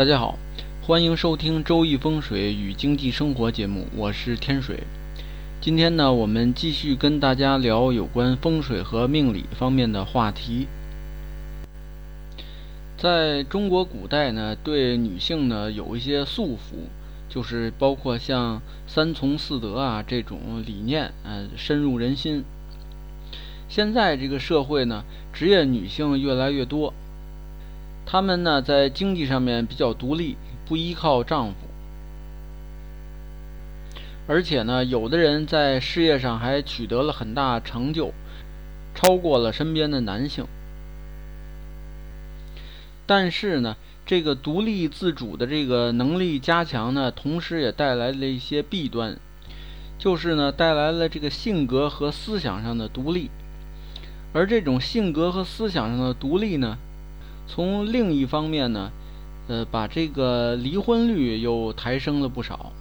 大家好，欢迎收听《周易风水与经济生活》节目，我是天水。今天呢，我们继续跟大家聊有关风水和命理方面的话题。在中国古代呢，对女性呢有一些束缚，就是包括像三从四德啊这种理念，呃，深入人心。现在这个社会呢，职业女性越来越多。她们呢，在经济上面比较独立，不依靠丈夫，而且呢，有的人在事业上还取得了很大成就，超过了身边的男性。但是呢，这个独立自主的这个能力加强呢，同时也带来了一些弊端，就是呢，带来了这个性格和思想上的独立，而这种性格和思想上的独立呢。从另一方面呢，呃，把这个离婚率又抬升了不少。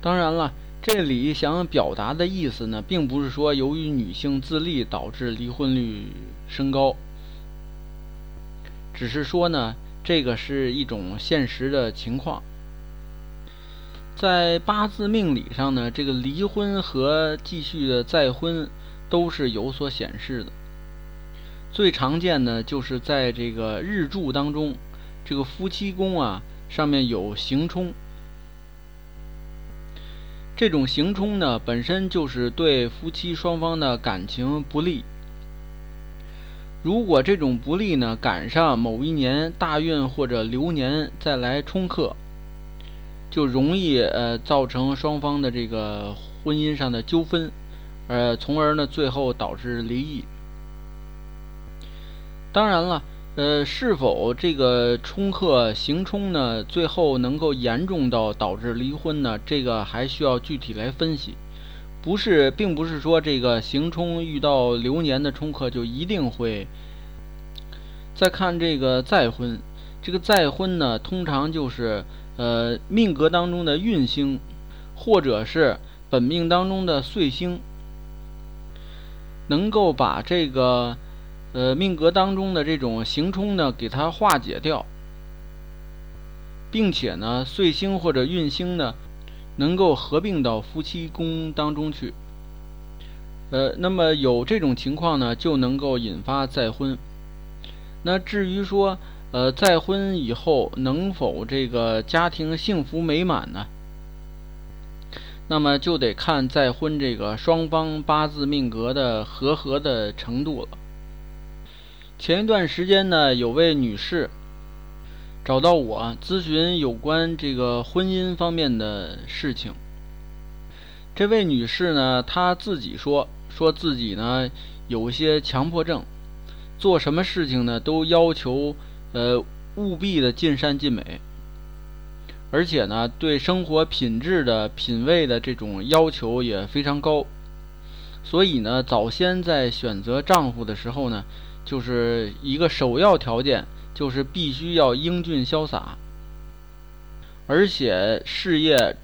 当然了，这里想表达的意思呢，并不是说由于女性自立导致离婚率升高，只是说呢，这个是一种现实的情况。在八字命理上呢，这个离婚和继续的再婚都是有所显示的。最常见的就是在这个日柱当中，这个夫妻宫啊上面有刑冲，这种刑冲呢本身就是对夫妻双方的感情不利。如果这种不利呢赶上某一年大运或者流年再来冲克，就容易呃造成双方的这个婚姻上的纠纷，呃，从而呢最后导致离异。当然了，呃，是否这个冲克行冲呢，最后能够严重到导致离婚呢？这个还需要具体来分析。不是，并不是说这个行冲遇到流年的冲克就一定会。再看这个再婚，这个再婚呢，通常就是呃命格当中的运星，或者是本命当中的岁星，能够把这个。呃，命格当中的这种行冲呢，给它化解掉，并且呢，岁星或者运星呢，能够合并到夫妻宫当中去。呃，那么有这种情况呢，就能够引发再婚。那至于说，呃，再婚以后能否这个家庭幸福美满呢？那么就得看再婚这个双方八字命格的和合的程度了。前一段时间呢，有位女士找到我咨询有关这个婚姻方面的事情。这位女士呢，她自己说，说自己呢有些强迫症，做什么事情呢都要求呃务必的尽善尽美，而且呢对生活品质的品味的这种要求也非常高，所以呢早先在选择丈夫的时候呢。就是一个首要条件，就是必须要英俊潇洒，而且事业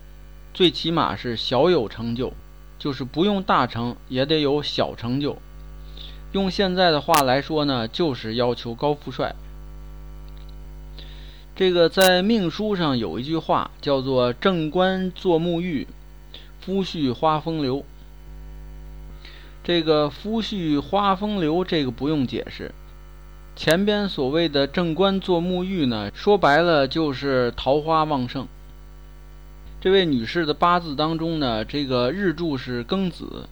最起码是小有成就，就是不用大成也得有小成就。用现在的话来说呢，就是要求高富帅。这个在命书上有一句话叫做“正官坐沐浴，夫婿花风流”。这个夫婿花风流，这个不用解释。前边所谓的正官做沐浴呢，说白了就是桃花旺盛。这位女士的八字当中呢，这个日柱是庚子，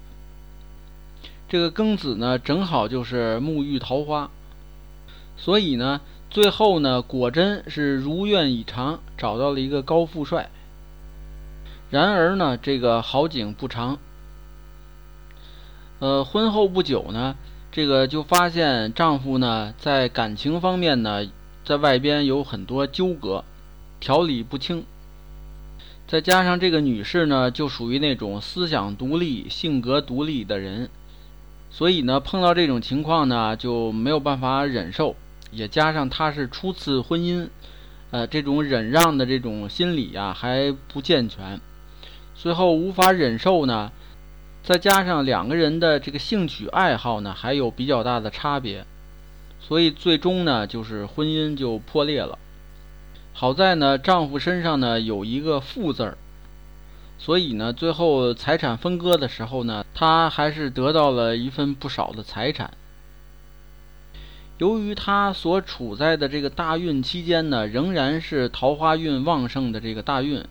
这个庚子呢正好就是沐浴桃花，所以呢，最后呢果真是如愿以偿，找到了一个高富帅。然而呢，这个好景不长。呃，婚后不久呢，这个就发现丈夫呢在感情方面呢，在外边有很多纠葛，条理不清。再加上这个女士呢，就属于那种思想独立、性格独立的人，所以呢，碰到这种情况呢，就没有办法忍受。也加上她是初次婚姻，呃，这种忍让的这种心理呀还不健全，最后无法忍受呢。再加上两个人的这个兴趣爱好呢，还有比较大的差别，所以最终呢，就是婚姻就破裂了。好在呢，丈夫身上呢有一个富字儿，所以呢，最后财产分割的时候呢，她还是得到了一份不少的财产。由于她所处在的这个大运期间呢，仍然是桃花运旺盛的这个大运，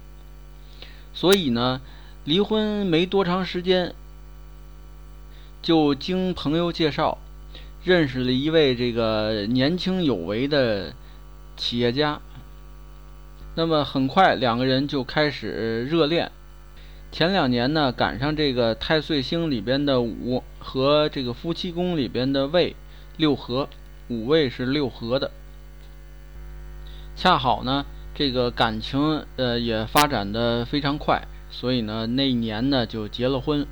所以呢，离婚没多长时间，就经朋友介绍，认识了一位这个年轻有为的企业家。那么很快，两个人就开始热恋。前两年呢，赶上这个太岁星里边的午和这个夫妻宫里边的未六合，五位是六合的。恰好呢，这个感情呃也发展的非常快，所以呢那一年呢就结了婚。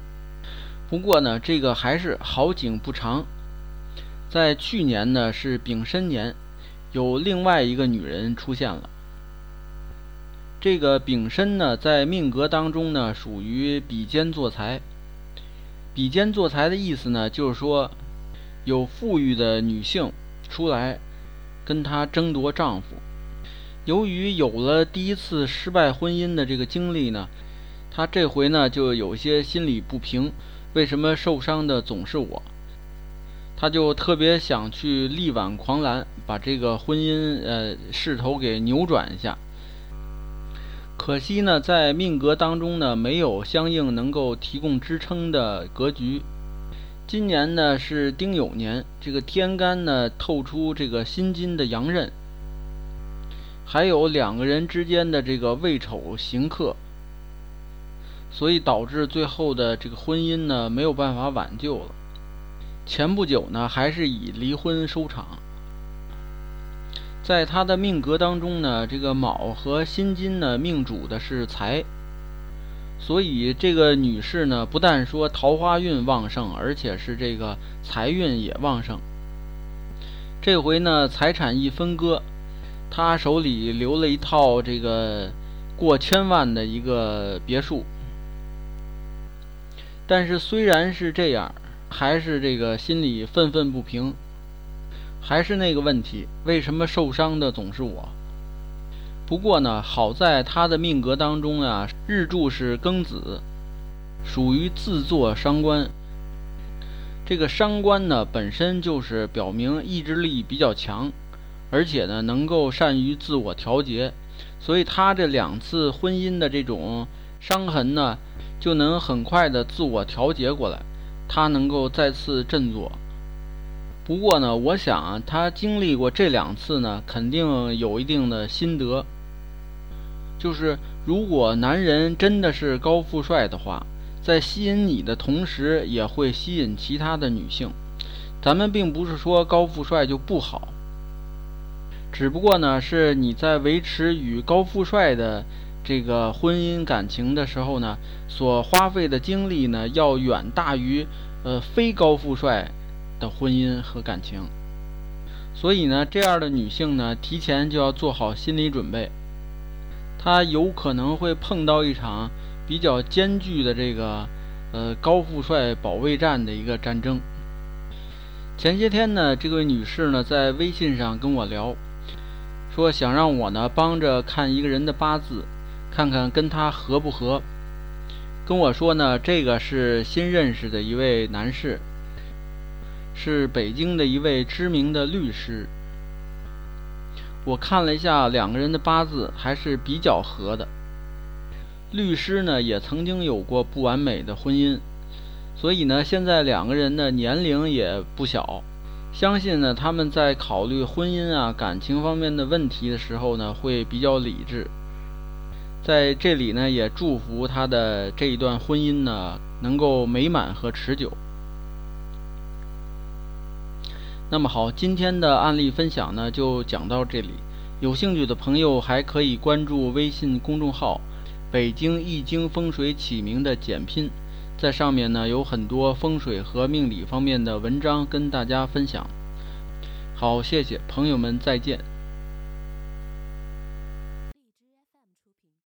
不过呢，这个还是好景不长，在去年呢是丙申年，有另外一个女人出现了。这个丙申呢，在命格当中呢，属于比肩坐财。比肩坐财的意思呢，就是说有富裕的女性出来跟他争夺丈夫。由于有了第一次失败婚姻的这个经历呢，他这回呢就有些心理不平。为什么受伤的总是我？他就特别想去力挽狂澜，把这个婚姻呃势头给扭转一下。可惜呢，在命格当中呢，没有相应能够提供支撑的格局。今年呢是丁酉年，这个天干呢透出这个辛金的阳刃，还有两个人之间的这个未丑刑克，所以导致最后的这个婚姻呢没有办法挽救了。前不久呢，还是以离婚收场。在他的命格当中呢，这个卯和辛金呢，命主的是财，所以这个女士呢，不但说桃花运旺盛，而且是这个财运也旺盛。这回呢，财产一分割，她手里留了一套这个过千万的一个别墅。但是虽然是这样，还是这个心里愤愤不平。还是那个问题，为什么受伤的总是我？不过呢，好在他的命格当中啊，日柱是庚子，属于自作伤官。这个伤官呢，本身就是表明意志力比较强，而且呢，能够善于自我调节，所以他这两次婚姻的这种伤痕呢，就能很快的自我调节过来，他能够再次振作。不过呢，我想他经历过这两次呢，肯定有一定的心得。就是如果男人真的是高富帅的话，在吸引你的同时，也会吸引其他的女性。咱们并不是说高富帅就不好，只不过呢，是你在维持与高富帅的这个婚姻感情的时候呢，所花费的精力呢，要远大于呃非高富帅。的婚姻和感情，所以呢，这样的女性呢，提前就要做好心理准备，她有可能会碰到一场比较艰巨的这个呃高富帅保卫战的一个战争。前些天呢，这位女士呢在微信上跟我聊，说想让我呢帮着看一个人的八字，看看跟他合不合。跟我说呢，这个是新认识的一位男士。是北京的一位知名的律师。我看了一下两个人的八字，还是比较合的。律师呢也曾经有过不完美的婚姻，所以呢现在两个人的年龄也不小，相信呢他们在考虑婚姻啊感情方面的问题的时候呢会比较理智。在这里呢也祝福他的这一段婚姻呢能够美满和持久。那么好，今天的案例分享呢就讲到这里。有兴趣的朋友还可以关注微信公众号“北京易经风水起名”的简拼，在上面呢有很多风水和命理方面的文章跟大家分享。好，谢谢朋友们，再见。